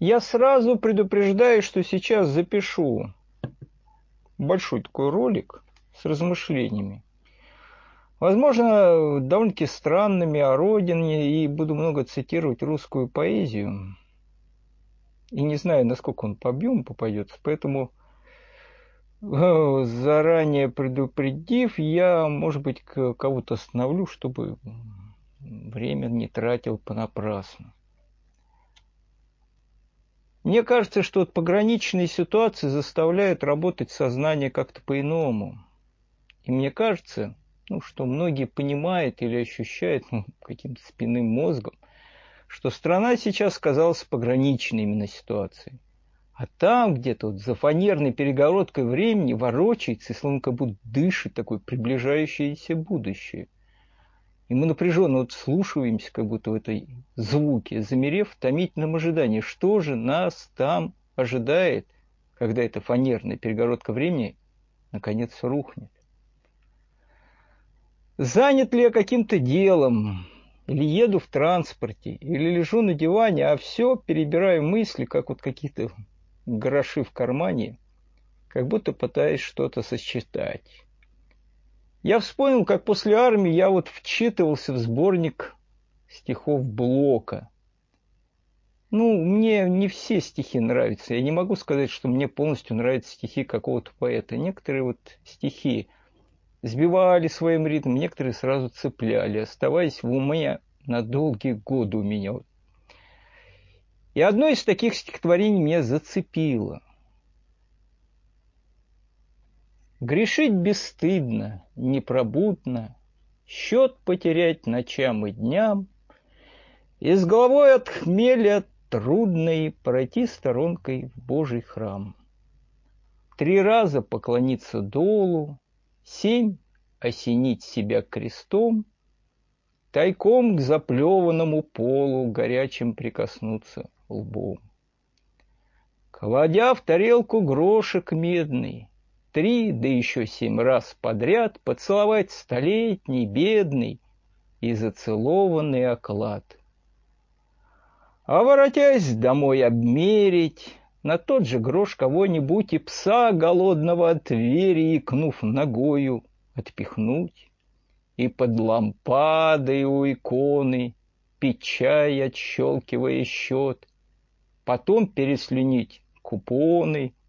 Я сразу предупреждаю, что сейчас запишу большой такой ролик с размышлениями. Возможно, довольно-таки странными о родине, и буду много цитировать русскую поэзию. И не знаю, насколько он по объему попадется, поэтому э, заранее предупредив, я, может быть, кого-то остановлю, чтобы время не тратил понапрасну. Мне кажется, что вот пограничные ситуации заставляют работать сознание как-то по-иному. И мне кажется, ну, что многие понимают или ощущают ну, каким-то спинным мозгом, что страна сейчас оказалась пограничной именно ситуацией. А там где-то вот за фанерной перегородкой времени ворочается и словно как будто дышит такое приближающееся будущее – и мы напряженно вот слушаемся, как будто в этой звуке, замерев в томительном ожидании, что же нас там ожидает, когда эта фанерная перегородка времени наконец рухнет. Занят ли я каким-то делом, или еду в транспорте, или лежу на диване, а все перебираю мысли, как вот какие-то гроши в кармане, как будто пытаясь что-то сосчитать. Я вспомнил, как после армии я вот вчитывался в сборник стихов Блока. Ну, мне не все стихи нравятся. Я не могу сказать, что мне полностью нравятся стихи какого-то поэта. Некоторые вот стихи сбивали своим ритмом, некоторые сразу цепляли, оставаясь в уме на долгие годы у меня. И одно из таких стихотворений меня зацепило – Грешить бесстыдно, непробудно, Счет потерять ночам и дням, И с головой от хмеля трудной Пройти сторонкой в Божий храм. Три раза поклониться долу, Семь осенить себя крестом, Тайком к заплеванному полу Горячим прикоснуться лбом. Кладя в тарелку грошек медный, три, да еще семь раз подряд поцеловать столетний, бедный и зацелованный оклад. А воротясь домой обмерить, на тот же грош кого-нибудь и пса голодного от двери, икнув ногою, отпихнуть, и под лампадой у иконы, пить чай, отщелкивая счет, потом переслюнить купоны —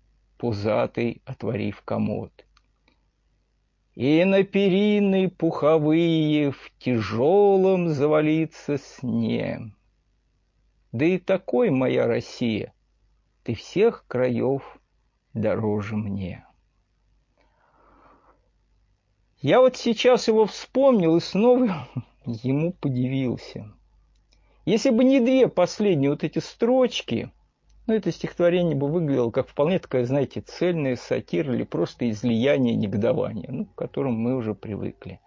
пузатый, отворив комод. И на перины пуховые в тяжелом завалиться сне. Да и такой моя Россия, ты всех краев дороже мне. Я вот сейчас его вспомнил и снова ему подивился. Если бы не две последние вот эти строчки – но это стихотворение бы выглядело как вполне такая, знаете, цельная сатира или просто излияние негодования, ну, к которому мы уже привыкли.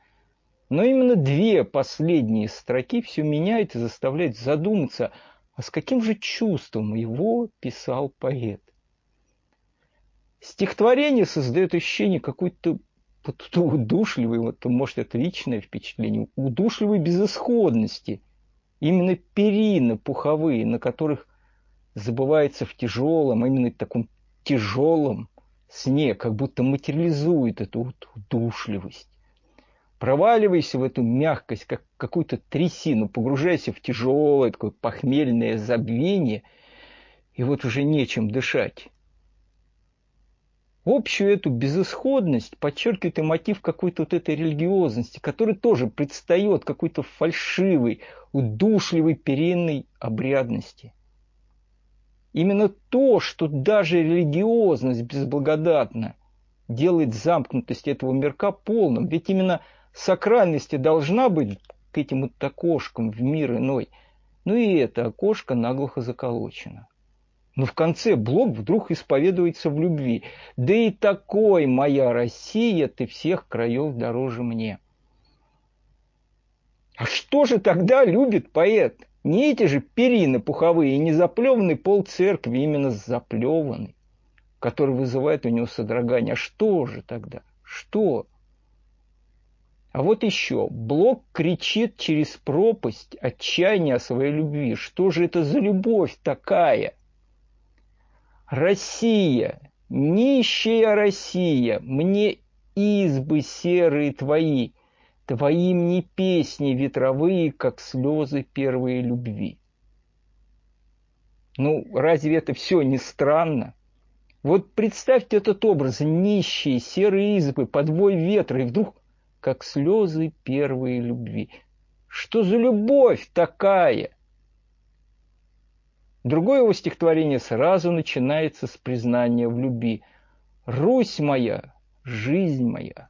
Но именно две последние строки все меняют и заставляют задуматься, а с каким же чувством его писал поэт. Стихотворение создает ощущение какой-то удушливой, вот, может, это личное впечатление, удушливой безысходности. Именно перины пуховые, на которых забывается в тяжелом, именно таком тяжелом сне, как будто материализует эту вот удушливость. Проваливайся в эту мягкость, как какую-то трясину, погружайся в тяжелое такое похмельное забвение, и вот уже нечем дышать. Общую эту безысходность подчеркивает и мотив какой-то вот этой религиозности, который тоже предстает какой-то фальшивой, удушливой перенной обрядности – Именно то, что даже религиозность безблагодатна, делает замкнутость этого мирка полным. Ведь именно сакральности должна быть к этим вот окошкам в мир иной. Ну и это окошко наглухо заколочено. Но в конце Блок вдруг исповедуется в любви. Да и такой моя Россия, ты всех краев дороже мне. А что же тогда любит поэт? Не эти же перины пуховые и не заплеванный пол церкви, именно заплеванный, который вызывает у него содрогание. А что же тогда? Что? А вот еще. Блок кричит через пропасть отчаяния о своей любви. Что же это за любовь такая? Россия, нищая Россия, мне избы серые твои, Твои мне песни ветровые, как слезы первой любви. Ну, разве это все не странно? Вот представьте этот образ, нищие, серые избы, подвой ветра, и вдруг, как слезы первой любви. Что за любовь такая? Другое его стихотворение сразу начинается с признания в любви. «Русь моя, жизнь моя».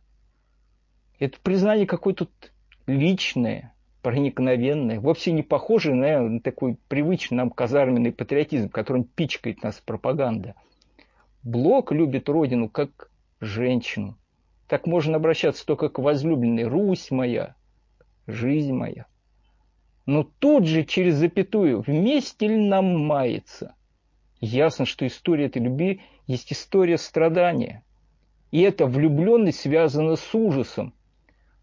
Это признание какое-то личное, проникновенное, вовсе не похожее на такой привычный нам казарменный патриотизм, которым пичкает нас пропаганда. Блок любит родину как женщину. Так можно обращаться только к возлюбленной. Русь моя, жизнь моя. Но тут же через запятую вместе ли нам мается? Ясно, что история этой любви есть история страдания. И эта влюбленность связана с ужасом.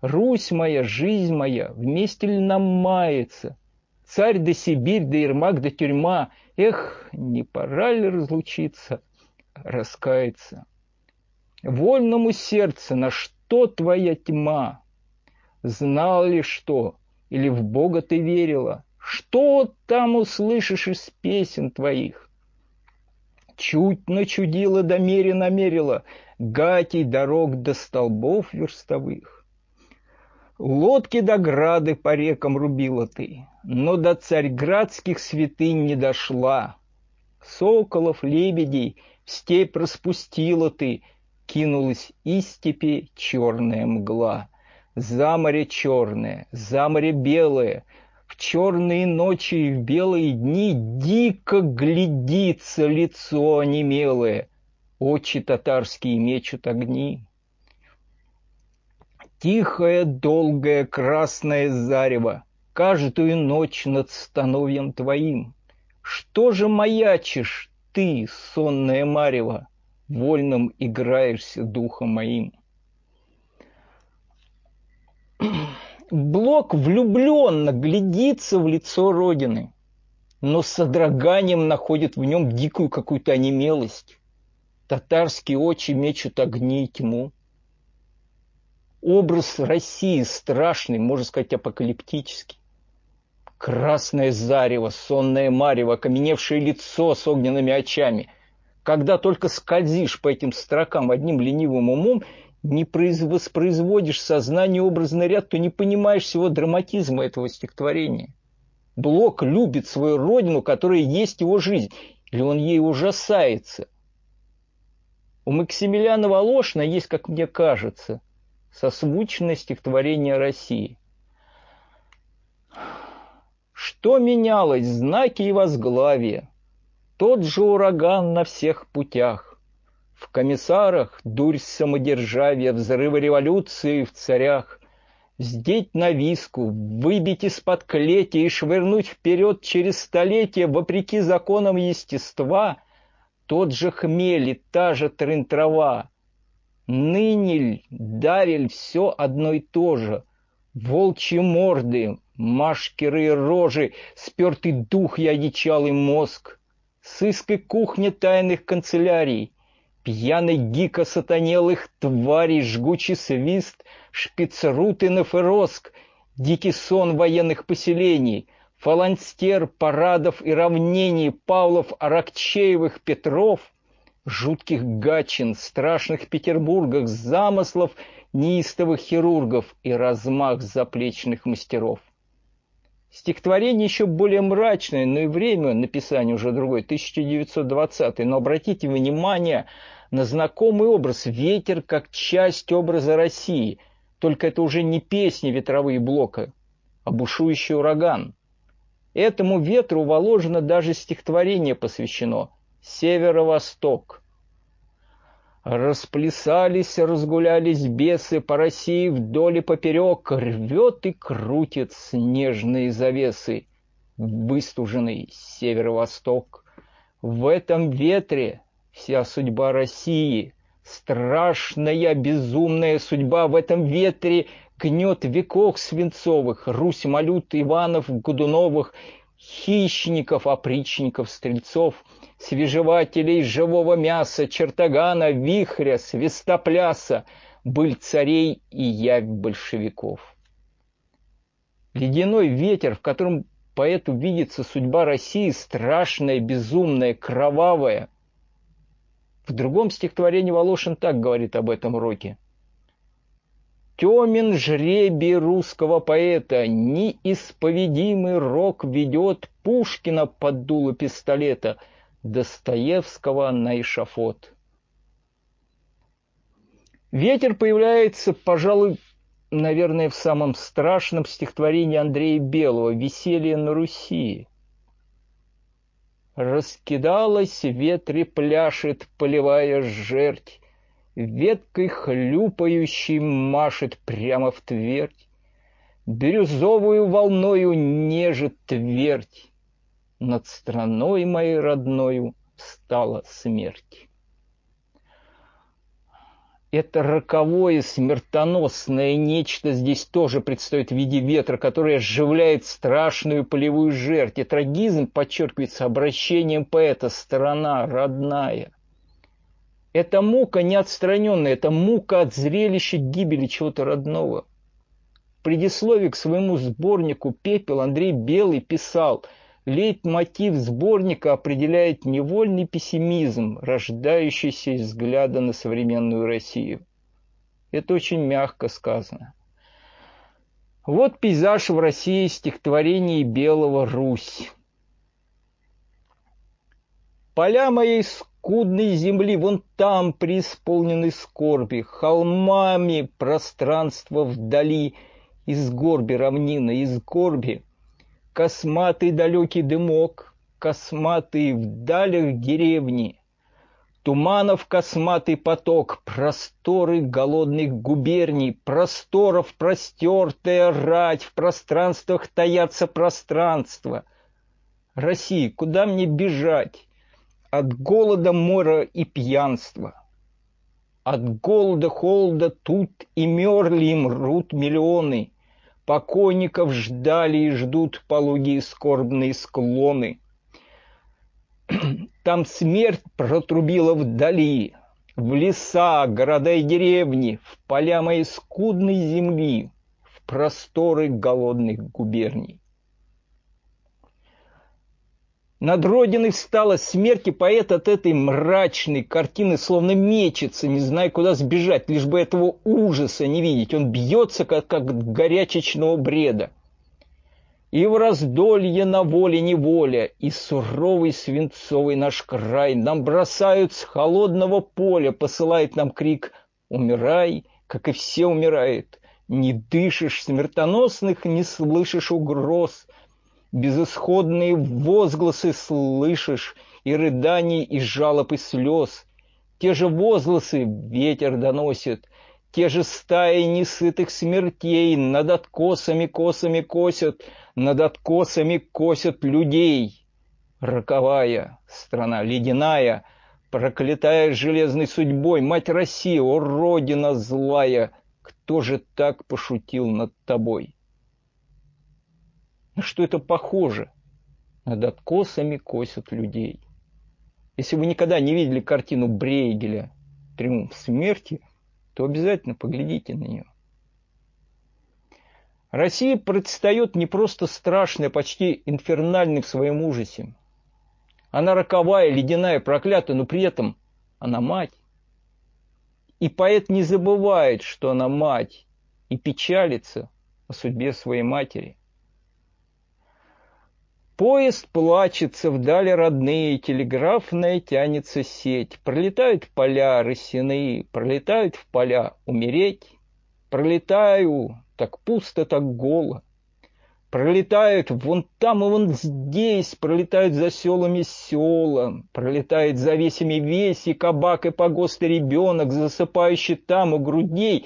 Русь моя, жизнь моя, вместе ли нам мается? Царь да Сибирь, да Ермак, да тюрьма. Эх, не пора ли разлучиться, раскаяться? Вольному сердце, на что твоя тьма? Знал ли что, или в Бога ты верила? Что там услышишь из песен твоих? Чуть начудила, да мере намерила, Гатей дорог до столбов верстовых. Лодки до грады по рекам рубила ты, Но до царьградских святынь не дошла. Соколов, лебедей в степь распустила ты, Кинулась из степи черная мгла. За море черное, за море белое, В черные ночи и в белые дни Дико глядится лицо онемелое, Очи татарские мечут огни. Тихое, долгое, красное зарево Каждую ночь над становьем твоим. Что же маячишь ты, сонная марева, Вольным играешься духом моим? Блок влюбленно глядится в лицо Родины, но с содроганием находит в нем дикую какую-то онемелость. Татарские очи мечут огни и тьму. Образ России страшный, можно сказать, апокалиптический. Красное зарево, сонное марево, окаменевшее лицо с огненными очами. Когда только скользишь по этим строкам одним ленивым умом, не воспроизводишь сознание образный ряд, то не понимаешь всего драматизма этого стихотворения. Блок любит свою родину, которая есть его жизнь, или он ей ужасается. У Максимилиана Волошина есть, как мне кажется, созвучное стихотворение России. Что менялось, знаки и возглавия, тот же ураган на всех путях. В комиссарах дурь самодержавия, взрывы революции в царях. Вздеть на виску, выбить из-под клети и швырнуть вперед через столетия, вопреки законам естества, тот же хмель и та же трын-трава. Нынель, дарель, все одно и то же. Волчьи морды, машкеры рожи, спертый дух и одичалый мозг. Сыск и кухня тайных канцелярий — Пьяный гик осатанелых тварей, жгучий свист, шпицрутынов и роск, дикий сон военных поселений, фаланстер парадов и равнений Павлов, Аракчеевых, Петров, жутких гачин, страшных Петербургах, замыслов неистовых хирургов и размах заплечных мастеров. Стихотворение еще более мрачное, но и время написания уже другое, 1920 Но обратите внимание на знакомый образ «Ветер» как часть образа России. Только это уже не песни ветровые блока, а бушующий ураган. Этому ветру воложено даже стихотворение посвящено «Северо-восток». Расплясались, разгулялись бесы по России вдоль и поперек, рвет и крутит снежные завесы, выстуженный северо-восток. В этом ветре вся судьба России, страшная безумная судьба в этом ветре гнет веков свинцовых, Русь Малют, Иванов, Годуновых, хищников, опричников, стрельцов, свежевателей живого мяса, чертогана, вихря, свистопляса, быль царей и явь большевиков. Ледяной ветер, в котором поэту видится судьба России страшная, безумная, кровавая. В другом стихотворении Волошин так говорит об этом роке. Темен жребий русского поэта, неисповедимый рок ведет Пушкина под дуло пистолета, Достоевского на эшафот. Ветер появляется, пожалуй, наверное, в самом страшном стихотворении Андрея Белого «Веселье на Руси». Раскидалась ветре пляшет полевая жерть, Веткой хлюпающей машет прямо в твердь, Бирюзовую волною нежит твердь, Над страной моей родною стала смерть это роковое смертоносное нечто здесь тоже предстоит в виде ветра, которое оживляет страшную полевую жертву. И трагизм подчеркивается обращением поэта «сторона родная». Это мука неотстраненная, это мука от зрелища гибели чего-то родного. В предисловии к своему сборнику «Пепел» Андрей Белый писал – Лейтмотив сборника определяет невольный пессимизм, рождающийся из взгляда на современную Россию. Это очень мягко сказано. Вот пейзаж в России стихотворений Белого «Русь». Поля моей скудной земли вон там преисполнены скорби, холмами пространство вдали, из горби равнина, из горби Косматый далекий дымок, косматый в далях деревни, Туманов косматый поток, просторы голодных губерний, Просторов простертая рать, в пространствах таятся пространства. России, куда мне бежать? От голода, мора и пьянства. От голода, холода тут и мерли и мрут миллионы. Покойников ждали и ждут пологие скорбные склоны. Там смерть протрубила вдали, в леса, города и деревни, в поля моей скудной земли, в просторы голодных губерний. Над родиной встала смерть, и поэт от этой мрачной картины словно мечется, не зная, куда сбежать, лишь бы этого ужаса не видеть. Он бьется, как, как горячечного бреда. И в раздолье на воле неволя, и суровый свинцовый наш край нам бросают с холодного поля, посылает нам крик «Умирай!», как и все умирают. Не дышишь смертоносных, не слышишь угроз — безысходные возгласы слышишь, и рыданий, и жалоб, и слез. Те же возгласы ветер доносит, те же стаи несытых смертей над откосами косами косят, над откосами косят людей. Роковая страна ледяная, проклятая железной судьбой, мать Россия, о, родина злая, кто же так пошутил над тобой? Что это похоже. Над откосами косят людей. Если вы никогда не видели картину Брейгеля «Триумф смерти», то обязательно поглядите на нее. Россия предстает не просто страшная, почти инфернальной в своем ужасе. Она роковая, ледяная, проклятая, но при этом она мать. И поэт не забывает, что она мать, и печалится о судьбе своей матери. Поезд плачется, вдали родные, телеграфная тянется сеть. Пролетают поля росяные, пролетают в поля умереть. Пролетаю, так пусто, так голо. Пролетают вон там и вон здесь, пролетают за селами села, пролетает за весями весь и кабак, и погост, и ребенок, засыпающий там у грудей,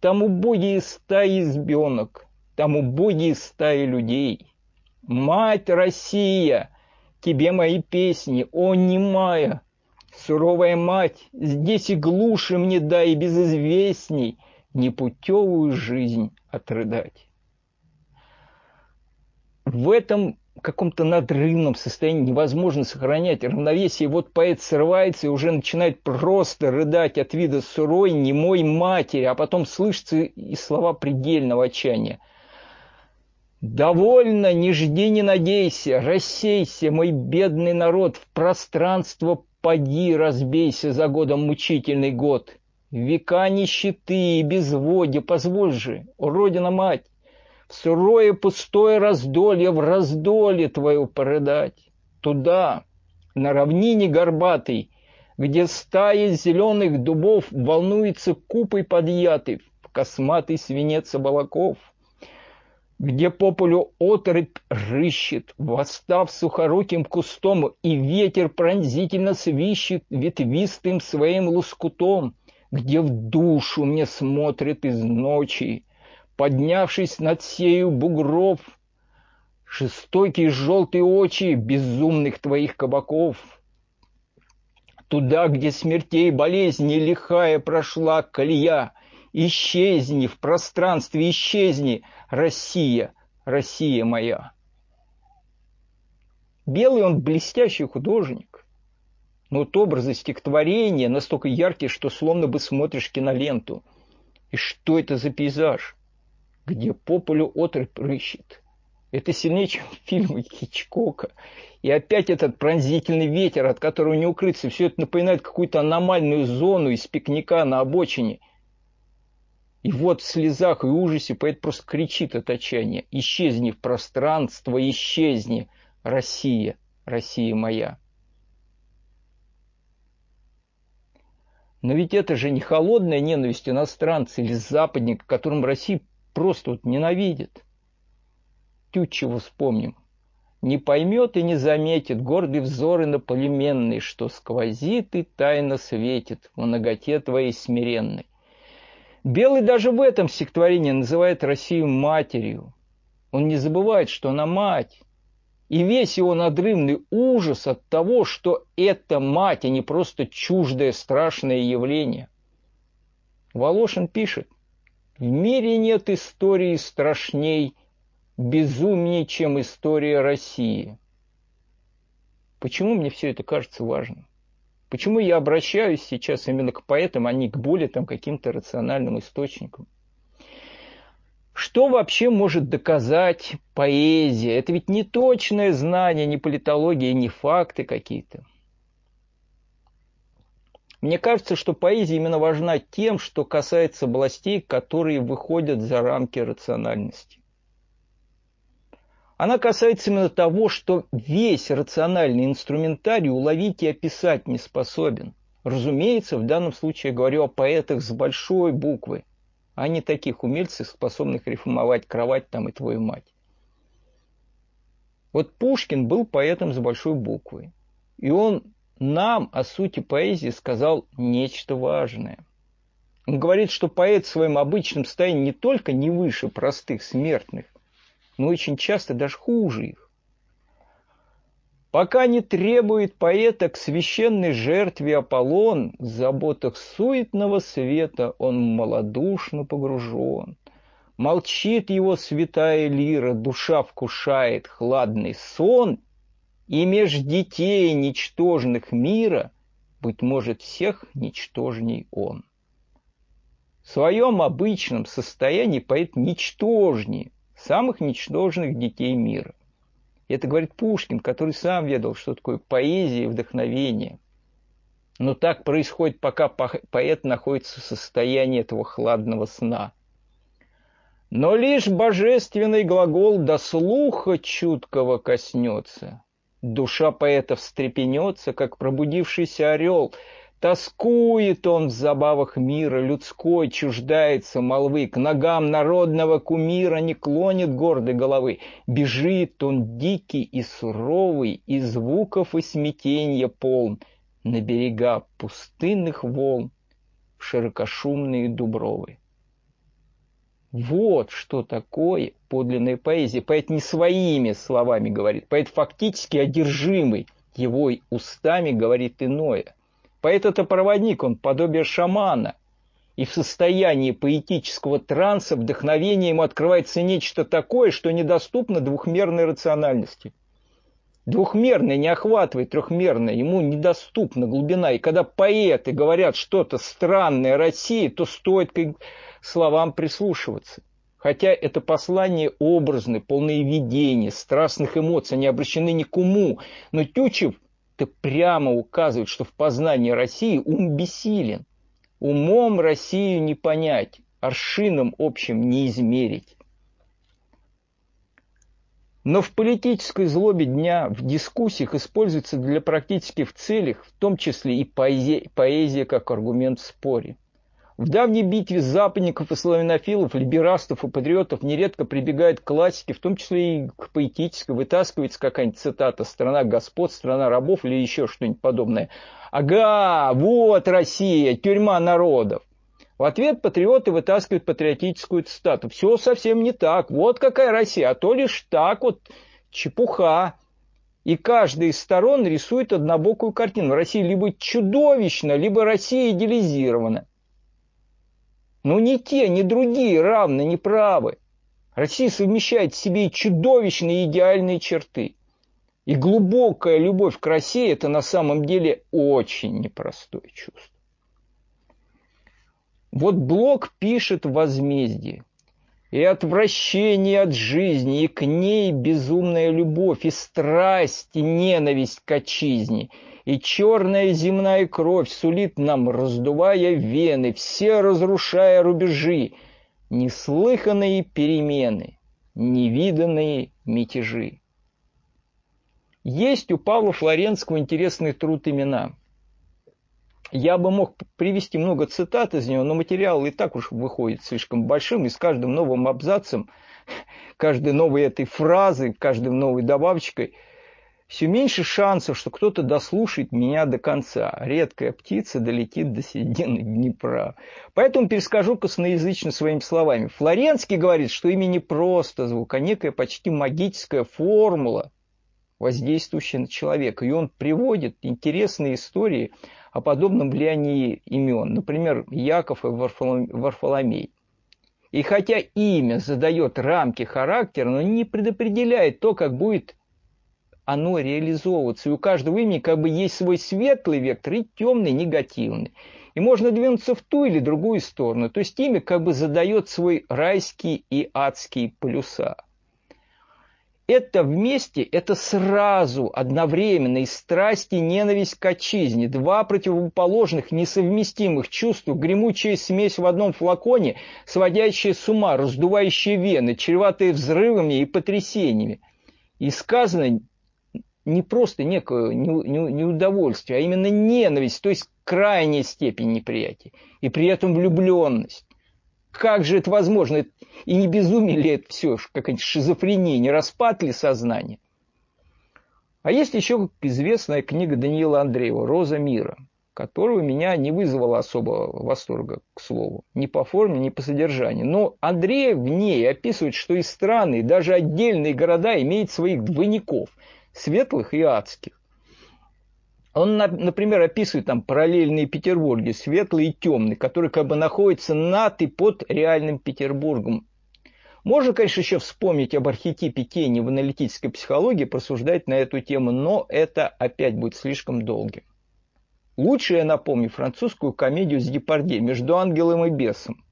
там убогие стаи избенок, там убогие стаи людей. Мать Россия, тебе мои песни, о, немая, суровая мать, здесь и глуши мне дай, и безызвестней непутевую жизнь отрыдать. В этом каком-то надрывном состоянии, невозможно сохранять равновесие. Вот поэт срывается и уже начинает просто рыдать от вида сурой, немой матери, а потом слышатся и слова предельного отчаяния. «Довольно, не жди, не надейся, рассейся, мой бедный народ, в пространство поди, разбейся за годом мучительный год. Века нищеты и безводья, позволь же, о, Родина-мать, в сырое пустое раздолье, в раздолье твое порыдать. Туда, на равнине горбатой, где стаи зеленых дубов волнуется купой подъятый в косматый свинец облаков, где по полю оторопь рыщет, восстав сухоруким кустом, и ветер пронзительно свищет ветвистым своим лоскутом, где в душу мне смотрит из ночи поднявшись над сею бугров, Жестокие желтые очи безумных твоих кабаков. Туда, где смертей болезни лихая прошла колея, Исчезни в пространстве, исчезни, Россия, Россия моя. Белый он блестящий художник, но вот образы стихотворения настолько яркие, что словно бы смотришь киноленту. И что это за пейзаж? где по полю отрыв рыщет. Это сильнее, чем фильмы Хичкока. И опять этот пронзительный ветер, от которого не укрыться. Все это напоминает какую-то аномальную зону из пикника на обочине. И вот в слезах и ужасе поэт просто кричит от отчаяния. «Исчезни в пространство, исчезни, Россия, Россия моя!» Но ведь это же не холодная ненависть иностранца или западника, которым Россия просто вот ненавидит. Тютчева вспомним. Не поймет и не заметит гордый взор иноплеменный, что сквозит и тайно светит в многоте твоей смиренной. Белый даже в этом стихотворении называет Россию матерью. Он не забывает, что она мать. И весь его надрывный ужас от того, что это мать, а не просто чуждое страшное явление. Волошин пишет, в мире нет истории страшней, безумнее, чем история России. Почему мне все это кажется важным? Почему я обращаюсь сейчас именно к поэтам, а не к более там каким-то рациональным источникам? Что вообще может доказать поэзия? Это ведь не точное знание, не политология, не факты какие-то. Мне кажется, что поэзия именно важна тем, что касается областей, которые выходят за рамки рациональности. Она касается именно того, что весь рациональный инструментарий уловить и описать не способен. Разумеется, в данном случае я говорю о поэтах с большой буквы, а не таких умельцев, способных рифмовать кровать там и твою мать. Вот Пушкин был поэтом с большой буквы. И он нам о сути поэзии сказал нечто важное. Он говорит, что поэт в своем обычном состоянии не только не выше простых смертных, но очень часто даже хуже их. Пока не требует поэта к священной жертве Аполлон, в заботах суетного света он малодушно погружен. Молчит его святая лира, душа вкушает хладный сон и меж детей ничтожных мира, быть может, всех ничтожней он. В своем обычном состоянии поэт ничтожнее самых ничтожных детей мира. Это говорит Пушкин, который сам ведал, что такое поэзия и вдохновение. Но так происходит, пока поэт находится в состоянии этого хладного сна. Но лишь божественный глагол до слуха чуткого коснется, Душа поэта встрепенется, как пробудившийся орел. Тоскует он в забавах мира людской, чуждается молвы, К ногам народного кумира не клонит гордой головы. Бежит он дикий и суровый, и звуков и смятенья полн, На берега пустынных волн, в широкошумные дубровы. Вот что такое подлинная поэзия. Поэт не своими словами говорит, поэт фактически одержимый его устами говорит иное. Поэт это проводник, он подобие шамана. И в состоянии поэтического транса, вдохновения ему открывается нечто такое, что недоступно двухмерной рациональности. Двухмерное не охватывает трехмерное, ему недоступна глубина. И когда поэты говорят что-то странное России, то стоит к словам прислушиваться. Хотя это послание образное, полное видений, страстных эмоций, они обращены ни к уму. Но Тючев это прямо указывает, что в познании России ум бессилен. Умом Россию не понять, аршином общим не измерить. Но в политической злобе дня, в дискуссиях используется для практических целей, в том числе и поэзия, поэзия как аргумент в споре. В давней битве западников и славянофилов, либерастов и патриотов нередко прибегают к классике, в том числе и к поэтической, вытаскивается какая-нибудь цитата «страна господ», «страна рабов» или еще что-нибудь подобное. Ага, вот Россия, тюрьма народов. В ответ патриоты вытаскивают патриотическую цитату. Все совсем не так. Вот какая Россия. А то лишь так вот чепуха. И каждая из сторон рисует однобокую картину. Россия либо чудовищна, либо Россия идеализирована. Но ни те, ни другие равны, не правы. Россия совмещает в себе чудовищные идеальные черты. И глубокая любовь к России – это на самом деле очень непростое чувство. Вот Блок пишет в «Возмездии». И отвращение от жизни, и к ней безумная любовь, и страсть, и ненависть к отчизне, и черная земная кровь сулит нам, раздувая вены, все разрушая рубежи, неслыханные перемены, невиданные мятежи. Есть у Павла Флоренского интересный труд имена – я бы мог привести много цитат из него, но материал и так уж выходит слишком большим, и с каждым новым абзацем, каждой новой этой фразой, каждой новой добавочкой все меньше шансов, что кто-то дослушает меня до конца. Редкая птица долетит до середины Днепра. Поэтому перескажу косноязычно своими словами. Флоренский говорит, что имя не просто звук, а некая почти магическая формула, воздействующая на человека. И он приводит интересные истории о подобном влиянии имен, например, Яков и Варфоломей. И хотя имя задает рамки характера, но не предопределяет то, как будет оно реализовываться. И у каждого имени как бы есть свой светлый вектор и темный, негативный. И можно двинуться в ту или другую сторону. То есть имя как бы задает свой райский и адский полюса это вместе, это сразу, одновременно и страсть, и ненависть к отчизне. Два противоположных, несовместимых чувства, гремучая смесь в одном флаконе, сводящая с ума, раздувающая вены, чреватые взрывами и потрясениями. И сказано не просто некое неудовольствие, а именно ненависть, то есть крайняя степень неприятия. И при этом влюбленность. Как же это возможно? И не безумие ли это все, какая-нибудь шизофрения, не распад ли сознания? А есть еще известная книга Даниила Андреева «Роза мира», которая у меня не вызвала особого восторга, к слову, ни по форме, ни по содержанию. Но Андреев в ней описывает, что и страны, и даже отдельные города имеют своих двойников, светлых и адских. Он, например, описывает там параллельные Петербурги, светлый и темный, которые как бы находятся над и под реальным Петербургом. Можно, конечно, еще вспомнить об архетипе тени в аналитической психологии, просуждать на эту тему, но это опять будет слишком долгим. Лучше я напомню французскую комедию с Депардье «Между ангелом и бесом»,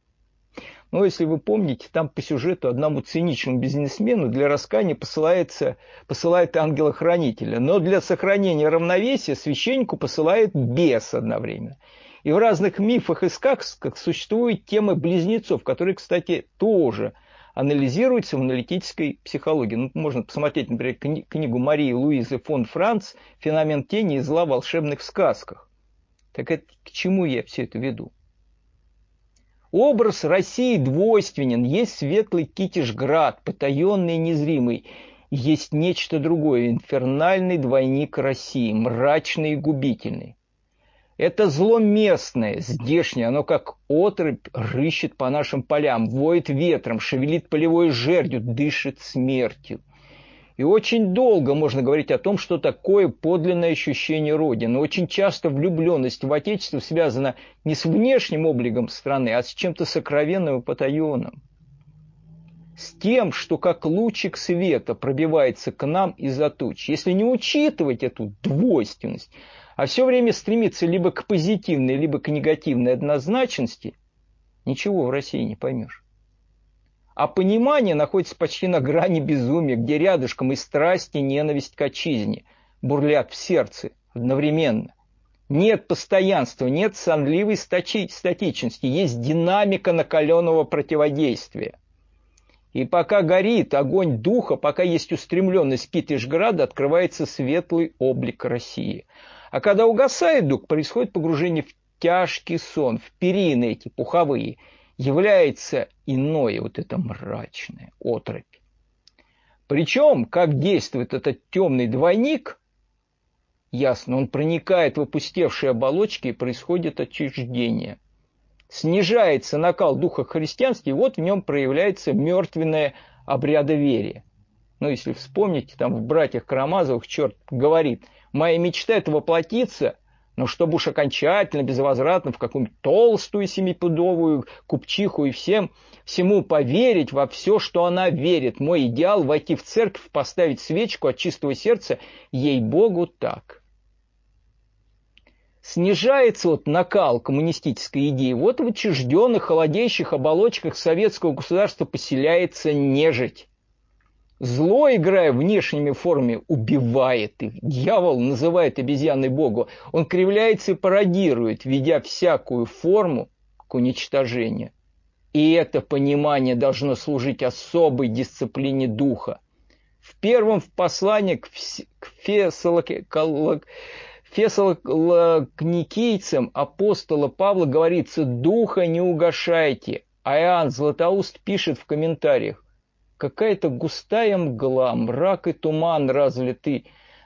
но если вы помните, там по сюжету одному циничному бизнесмену для раскаяния посылается, посылает ангела-хранителя. Но для сохранения равновесия священнику посылает бес одновременно. И в разных мифах и сказках существуют темы близнецов, которые, кстати, тоже анализируются в аналитической психологии. Ну, можно посмотреть, например, книгу Марии Луизы фон Франц «Феномен тени и зла в волшебных сказках». Так это к чему я все это веду? Образ России двойственен. Есть светлый Китежград, потаенный и незримый. Есть нечто другое, инфернальный двойник России, мрачный и губительный. Это зло местное, здешнее, оно как отрыбь рыщет по нашим полям, воет ветром, шевелит полевой жердью, дышит смертью. И очень долго можно говорить о том, что такое подлинное ощущение Родины. Очень часто влюбленность в Отечество связана не с внешним обликом страны, а с чем-то сокровенным и потаенным. с тем, что как лучик света пробивается к нам из-за туч. Если не учитывать эту двойственность, а все время стремиться либо к позитивной, либо к негативной однозначности, ничего в России не поймешь. А понимание находится почти на грани безумия, где рядышком и страсть, и ненависть к отчизне бурлят в сердце одновременно. Нет постоянства, нет сонливой статичности, есть динамика накаленного противодействия. И пока горит огонь духа, пока есть устремленность Китежграда, открывается светлый облик России. А когда угасает дух, происходит погружение в тяжкий сон, в перины эти пуховые – является иное, вот это мрачное, отрубь. Причем, как действует этот темный двойник, ясно, он проникает в опустевшие оболочки и происходит отчуждение. Снижается накал духа христианства, и вот в нем проявляется мертвенное обрядоверие. Ну, если вспомните, там в «Братьях Карамазовых» черт говорит, «Моя мечта – это воплотиться но чтобы уж окончательно, безвозвратно в какую-нибудь толстую семипудовую купчиху и всем, всему поверить во все, что она верит. Мой идеал – войти в церковь, поставить свечку от чистого сердца, ей-богу, так. Снижается вот накал коммунистической идеи. Вот в отчужденных, холодеющих оболочках советского государства поселяется нежить. Зло, играя внешними формами, убивает их. Дьявол называет обезьяной Богу. Он кривляется и пародирует, ведя всякую форму к уничтожению. И это понимание должно служить особой дисциплине духа. В первом послании к, к фессалоникийцам апостола Павла говорится «Духа не угошайте». А Иоанн Златоуст пишет в комментариях какая-то густая мгла, мрак и туман разлиты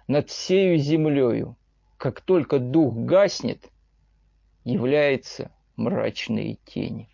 над всею землею. Как только дух гаснет, являются мрачные тени.